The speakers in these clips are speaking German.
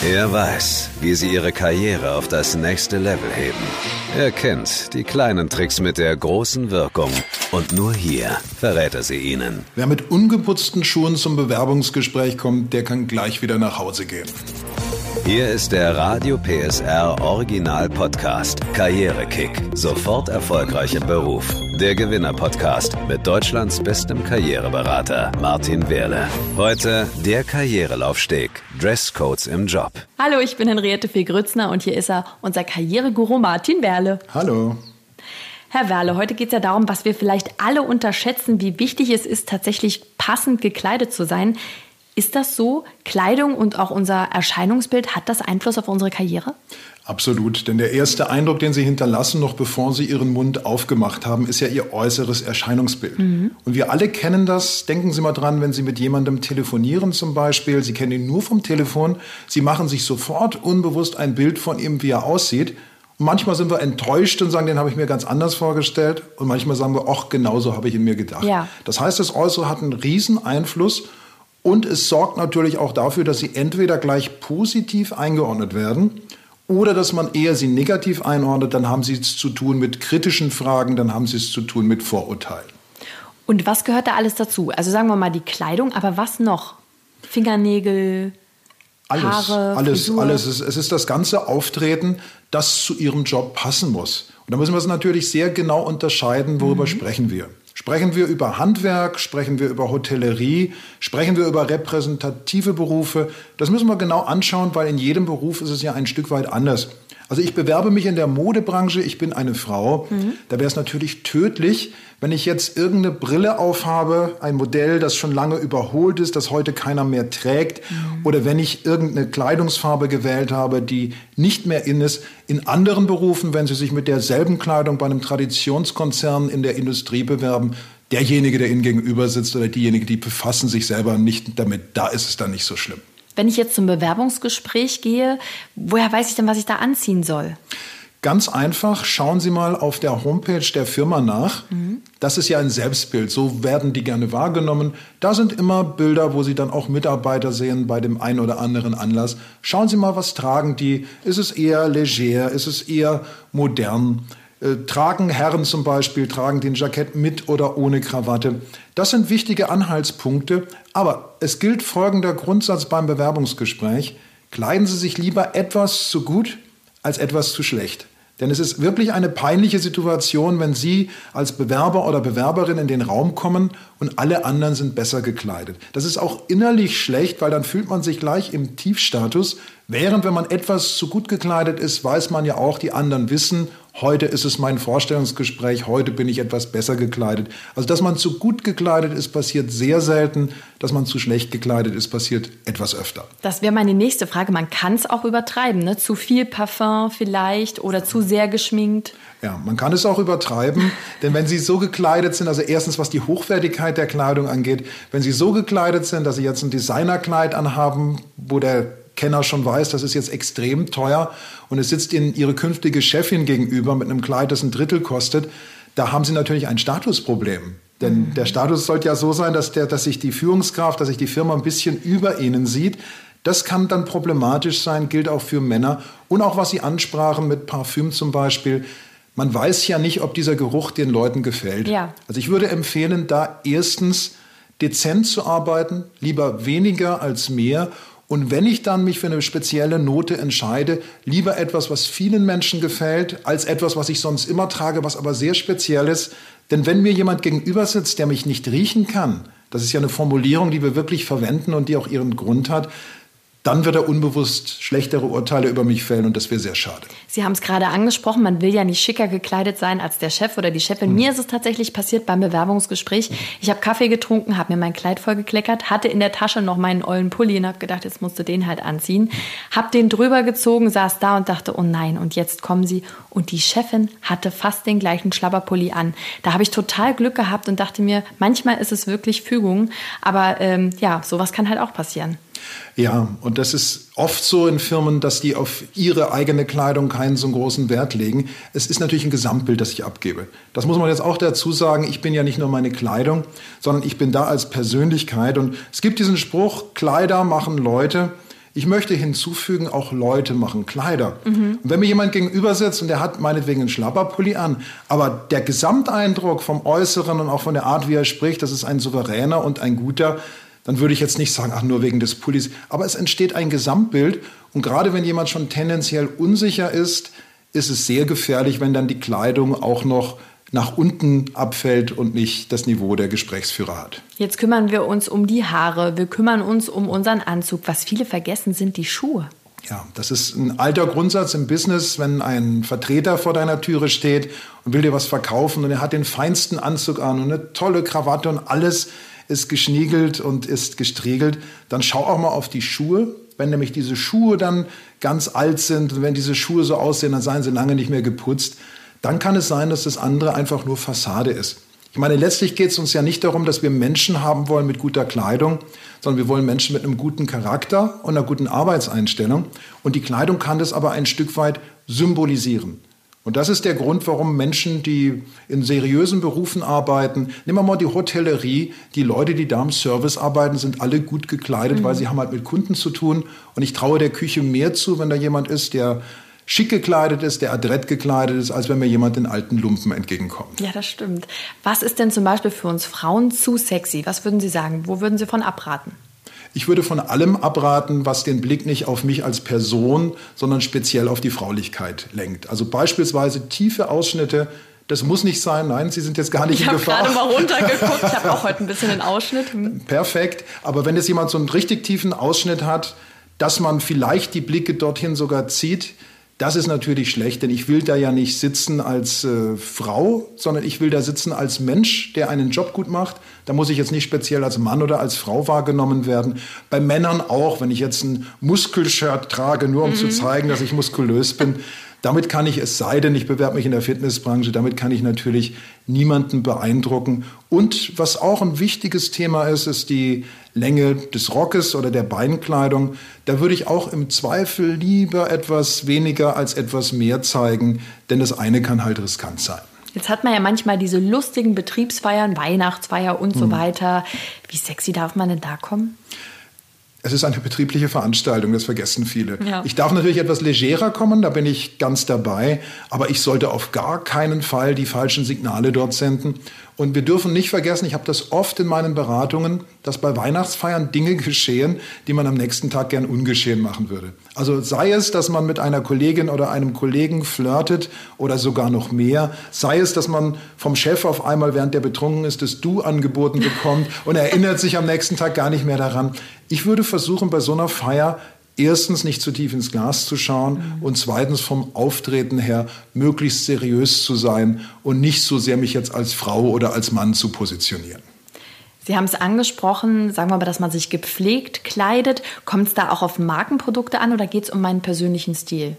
Er weiß, wie sie ihre Karriere auf das nächste Level heben. Er kennt die kleinen Tricks mit der großen Wirkung. Und nur hier verrät er sie ihnen. Wer mit ungeputzten Schuhen zum Bewerbungsgespräch kommt, der kann gleich wieder nach Hause gehen. Hier ist der Radio PSR Original Podcast Karrierekick. Sofort erfolgreich im Beruf. Der Gewinner Podcast mit Deutschlands bestem Karriereberater Martin Wehrle. Heute der Karrierelaufsteg. Dresscodes im Job. Hallo, ich bin Henriette Fee Grützner und hier ist er, unser Karriereguru Martin Wehrle. Hallo. Herr Werle, heute geht es ja darum, was wir vielleicht alle unterschätzen, wie wichtig es ist, tatsächlich passend gekleidet zu sein. Ist das so? Kleidung und auch unser Erscheinungsbild, hat das Einfluss auf unsere Karriere? Absolut, denn der erste Eindruck, den Sie hinterlassen, noch bevor Sie Ihren Mund aufgemacht haben, ist ja Ihr äußeres Erscheinungsbild. Mhm. Und wir alle kennen das. Denken Sie mal dran, wenn Sie mit jemandem telefonieren zum Beispiel, Sie kennen ihn nur vom Telefon, Sie machen sich sofort unbewusst ein Bild von ihm, wie er aussieht. Und manchmal sind wir enttäuscht und sagen, den habe ich mir ganz anders vorgestellt. Und manchmal sagen wir, ach, genauso habe ich ihn mir gedacht. Ja. Das heißt, das Äußere hat einen riesen Einfluss und es sorgt natürlich auch dafür, dass sie entweder gleich positiv eingeordnet werden oder dass man eher sie negativ einordnet. Dann haben sie es zu tun mit kritischen Fragen, dann haben sie es zu tun mit Vorurteilen. Und was gehört da alles dazu? Also sagen wir mal die Kleidung, aber was noch? Fingernägel, alles, Haare, alles, Frisur. alles. Es ist das ganze Auftreten, das zu ihrem Job passen muss. Und da müssen wir es natürlich sehr genau unterscheiden, worüber mhm. sprechen wir. Sprechen wir über Handwerk, sprechen wir über Hotellerie, sprechen wir über repräsentative Berufe. Das müssen wir genau anschauen, weil in jedem Beruf ist es ja ein Stück weit anders. Also ich bewerbe mich in der Modebranche, ich bin eine Frau. Mhm. Da wäre es natürlich tödlich, wenn ich jetzt irgendeine Brille aufhabe, ein Modell, das schon lange überholt ist, das heute keiner mehr trägt, mhm. oder wenn ich irgendeine Kleidungsfarbe gewählt habe, die nicht mehr in ist. In anderen Berufen, wenn Sie sich mit derselben Kleidung bei einem Traditionskonzern in der Industrie bewerben, derjenige, der Ihnen gegenüber sitzt oder diejenige, die befassen sich selber nicht damit, da ist es dann nicht so schlimm. Wenn ich jetzt zum Bewerbungsgespräch gehe, woher weiß ich denn, was ich da anziehen soll? Ganz einfach, schauen Sie mal auf der Homepage der Firma nach. Mhm. Das ist ja ein Selbstbild, so werden die gerne wahrgenommen. Da sind immer Bilder, wo Sie dann auch Mitarbeiter sehen bei dem einen oder anderen Anlass. Schauen Sie mal, was tragen die? Ist es eher leger? Ist es eher modern? Äh, tragen Herren zum Beispiel, tragen den Jackett mit oder ohne Krawatte. Das sind wichtige Anhaltspunkte. Aber es gilt folgender Grundsatz beim Bewerbungsgespräch. Kleiden Sie sich lieber etwas zu gut als etwas zu schlecht. Denn es ist wirklich eine peinliche Situation, wenn Sie als Bewerber oder Bewerberin in den Raum kommen und alle anderen sind besser gekleidet. Das ist auch innerlich schlecht, weil dann fühlt man sich gleich im Tiefstatus. Während wenn man etwas zu gut gekleidet ist, weiß man ja auch, die anderen wissen, Heute ist es mein Vorstellungsgespräch, heute bin ich etwas besser gekleidet. Also, dass man zu gut gekleidet ist, passiert sehr selten. Dass man zu schlecht gekleidet ist, passiert etwas öfter. Das wäre meine nächste Frage. Man kann es auch übertreiben, ne? Zu viel Parfum vielleicht oder zu sehr geschminkt. Ja, man kann es auch übertreiben, denn wenn Sie so gekleidet sind, also erstens was die Hochwertigkeit der Kleidung angeht, wenn Sie so gekleidet sind, dass Sie jetzt ein Designerkleid anhaben, wo der Kenner schon weiß, das ist jetzt extrem teuer und es sitzt Ihnen Ihre künftige Chefin gegenüber mit einem Kleid, das ein Drittel kostet, da haben Sie natürlich ein Statusproblem. Denn mhm. der Status sollte ja so sein, dass, der, dass sich die Führungskraft, dass sich die Firma ein bisschen über Ihnen sieht. Das kann dann problematisch sein, gilt auch für Männer. Und auch was Sie ansprachen mit Parfüm zum Beispiel. Man weiß ja nicht, ob dieser Geruch den Leuten gefällt. Ja. Also ich würde empfehlen, da erstens dezent zu arbeiten, lieber weniger als mehr und wenn ich dann mich für eine spezielle Note entscheide, lieber etwas, was vielen Menschen gefällt, als etwas, was ich sonst immer trage, was aber sehr speziell ist. Denn wenn mir jemand gegenüber sitzt, der mich nicht riechen kann, das ist ja eine Formulierung, die wir wirklich verwenden und die auch ihren Grund hat, dann wird er unbewusst schlechtere Urteile über mich fällen und das wäre sehr schade. Sie haben es gerade angesprochen, man will ja nicht schicker gekleidet sein als der Chef oder die Chefin. Hm. Mir ist es tatsächlich passiert beim Bewerbungsgespräch. Ich habe Kaffee getrunken, habe mir mein Kleid vollgekleckert, hatte in der Tasche noch meinen ollen Pulli und habe gedacht, jetzt musst du den halt anziehen. Habe den drüber gezogen, saß da und dachte, oh nein, und jetzt kommen sie. Und die Chefin hatte fast den gleichen Schlabberpulli an. Da habe ich total Glück gehabt und dachte mir, manchmal ist es wirklich Fügung, aber ähm, ja, sowas kann halt auch passieren. Ja, und das ist oft so in Firmen, dass die auf ihre eigene Kleidung keinen so großen Wert legen. Es ist natürlich ein Gesamtbild, das ich abgebe. Das muss man jetzt auch dazu sagen. Ich bin ja nicht nur meine Kleidung, sondern ich bin da als Persönlichkeit. Und es gibt diesen Spruch, Kleider machen Leute. Ich möchte hinzufügen, auch Leute machen Kleider. Mhm. Und wenn mir jemand gegenüber sitzt und der hat meinetwegen einen Schlapperpulli an, aber der Gesamteindruck vom Äußeren und auch von der Art, wie er spricht, das ist ein souveräner und ein guter, dann würde ich jetzt nicht sagen, ach, nur wegen des Pullis. Aber es entsteht ein Gesamtbild. Und gerade wenn jemand schon tendenziell unsicher ist, ist es sehr gefährlich, wenn dann die Kleidung auch noch nach unten abfällt und nicht das Niveau der Gesprächsführer hat. Jetzt kümmern wir uns um die Haare, wir kümmern uns um unseren Anzug. Was viele vergessen, sind die Schuhe. Ja, das ist ein alter Grundsatz im Business, wenn ein Vertreter vor deiner Türe steht und will dir was verkaufen und er hat den feinsten Anzug an und eine tolle Krawatte und alles ist geschniegelt und ist gestriegelt, dann schau auch mal auf die Schuhe. Wenn nämlich diese Schuhe dann ganz alt sind und wenn diese Schuhe so aussehen, dann seien sie lange nicht mehr geputzt, dann kann es sein, dass das andere einfach nur Fassade ist. Ich meine, letztlich geht es uns ja nicht darum, dass wir Menschen haben wollen mit guter Kleidung, sondern wir wollen Menschen mit einem guten Charakter und einer guten Arbeitseinstellung. Und die Kleidung kann das aber ein Stück weit symbolisieren. Und das ist der Grund, warum Menschen, die in seriösen Berufen arbeiten, nehmen wir mal die Hotellerie, die Leute, die da im Service arbeiten, sind alle gut gekleidet, mhm. weil sie haben halt mit Kunden zu tun. Und ich traue der Küche mehr zu, wenn da jemand ist, der schick gekleidet ist, der adrett gekleidet ist, als wenn mir jemand in alten Lumpen entgegenkommt. Ja, das stimmt. Was ist denn zum Beispiel für uns Frauen zu sexy? Was würden Sie sagen? Wo würden Sie von abraten? Ich würde von allem abraten, was den Blick nicht auf mich als Person, sondern speziell auf die Fraulichkeit lenkt. Also beispielsweise tiefe Ausschnitte. Das muss nicht sein. Nein, Sie sind jetzt gar nicht ich in Gefahr. Ich habe gerade mal runtergeguckt. Ich habe auch heute ein bisschen einen Ausschnitt. Hm. Perfekt. Aber wenn jetzt jemand so einen richtig tiefen Ausschnitt hat, dass man vielleicht die Blicke dorthin sogar zieht, das ist natürlich schlecht, denn ich will da ja nicht sitzen als äh, Frau, sondern ich will da sitzen als Mensch, der einen Job gut macht. Da muss ich jetzt nicht speziell als Mann oder als Frau wahrgenommen werden. Bei Männern auch, wenn ich jetzt ein Muskelshirt trage, nur um mhm. zu zeigen, dass ich muskulös bin. Damit kann ich, es sei denn, ich bewerbe mich in der Fitnessbranche, damit kann ich natürlich niemanden beeindrucken. Und was auch ein wichtiges Thema ist, ist die Länge des Rockes oder der Beinkleidung. Da würde ich auch im Zweifel lieber etwas weniger als etwas mehr zeigen, denn das eine kann halt riskant sein. Jetzt hat man ja manchmal diese lustigen Betriebsfeiern, Weihnachtsfeier und so mhm. weiter. Wie sexy darf man denn da kommen? Es ist eine betriebliche Veranstaltung, das vergessen viele. Ja. Ich darf natürlich etwas legerer kommen, da bin ich ganz dabei, aber ich sollte auf gar keinen Fall die falschen Signale dort senden. Und wir dürfen nicht vergessen, ich habe das oft in meinen Beratungen, dass bei Weihnachtsfeiern Dinge geschehen, die man am nächsten Tag gern ungeschehen machen würde. Also sei es, dass man mit einer Kollegin oder einem Kollegen flirtet oder sogar noch mehr, sei es, dass man vom Chef auf einmal, während der betrunken ist, das Du angeboten bekommt und erinnert sich am nächsten Tag gar nicht mehr daran. Ich würde versuchen, bei so einer Feier erstens nicht zu tief ins Glas zu schauen mhm. und zweitens vom Auftreten her möglichst seriös zu sein und nicht so sehr mich jetzt als Frau oder als Mann zu positionieren. Sie haben es angesprochen, sagen wir mal, dass man sich gepflegt kleidet. Kommt es da auch auf Markenprodukte an oder geht es um meinen persönlichen Stil?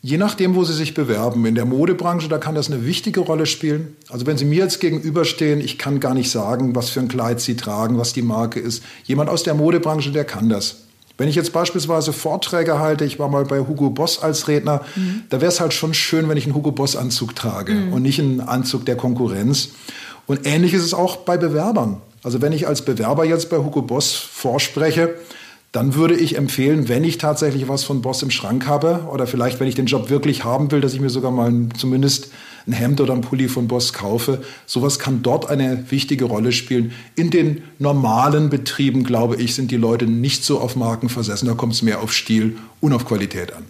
Je nachdem, wo Sie sich bewerben. In der Modebranche, da kann das eine wichtige Rolle spielen. Also wenn Sie mir jetzt gegenüberstehen, ich kann gar nicht sagen, was für ein Kleid Sie tragen, was die Marke ist. Jemand aus der Modebranche, der kann das. Wenn ich jetzt beispielsweise Vorträge halte, ich war mal bei Hugo Boss als Redner, mhm. da wäre es halt schon schön, wenn ich einen Hugo Boss Anzug trage mhm. und nicht einen Anzug der Konkurrenz. Und ähnlich ist es auch bei Bewerbern. Also wenn ich als Bewerber jetzt bei Hugo Boss vorspreche, dann würde ich empfehlen, wenn ich tatsächlich was von Boss im Schrank habe oder vielleicht, wenn ich den Job wirklich haben will, dass ich mir sogar mal zumindest ein Hemd oder ein Pulli von Boss kaufe. Sowas kann dort eine wichtige Rolle spielen. In den normalen Betrieben, glaube ich, sind die Leute nicht so auf Marken versessen. Da kommt es mehr auf Stil und auf Qualität an.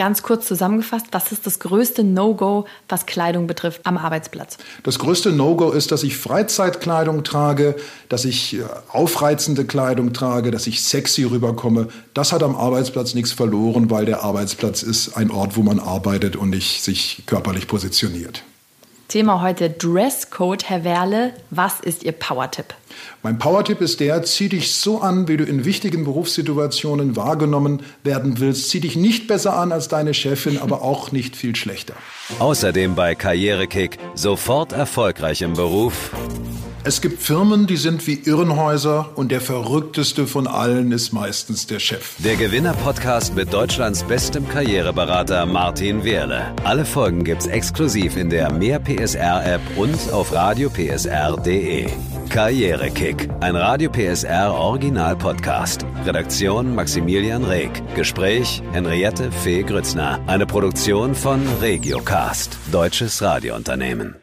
Ganz kurz zusammengefasst, was ist das größte No-Go, was Kleidung betrifft am Arbeitsplatz? Das größte No-Go ist, dass ich Freizeitkleidung trage, dass ich äh, aufreizende Kleidung trage, dass ich sexy rüberkomme. Das hat am Arbeitsplatz nichts verloren, weil der Arbeitsplatz ist ein Ort, wo man arbeitet und nicht sich körperlich positioniert. Thema heute Dresscode, Herr Werle. Was ist Ihr Power-Tipp? Mein Power-Tipp ist der, zieh dich so an, wie du in wichtigen Berufssituationen wahrgenommen werden willst. Zieh dich nicht besser an als deine Chefin, aber auch nicht viel schlechter. Außerdem bei Karrierekick sofort erfolgreich im Beruf Es gibt Firmen, die sind wie Irrenhäuser und der verrückteste von allen ist meistens der Chef. Der Gewinner-Podcast mit Deutschlands bestem Karriereberater Martin Wehrle. Alle Folgen gibt's exklusiv in der Mehr PSR App und auf radiopsr.de. Karrierekick, ein Radio PSR Original Podcast. Redaktion Maximilian Reg. Gespräch Henriette Fee Grützner. Eine Produktion von Regiocast, deutsches Radiounternehmen.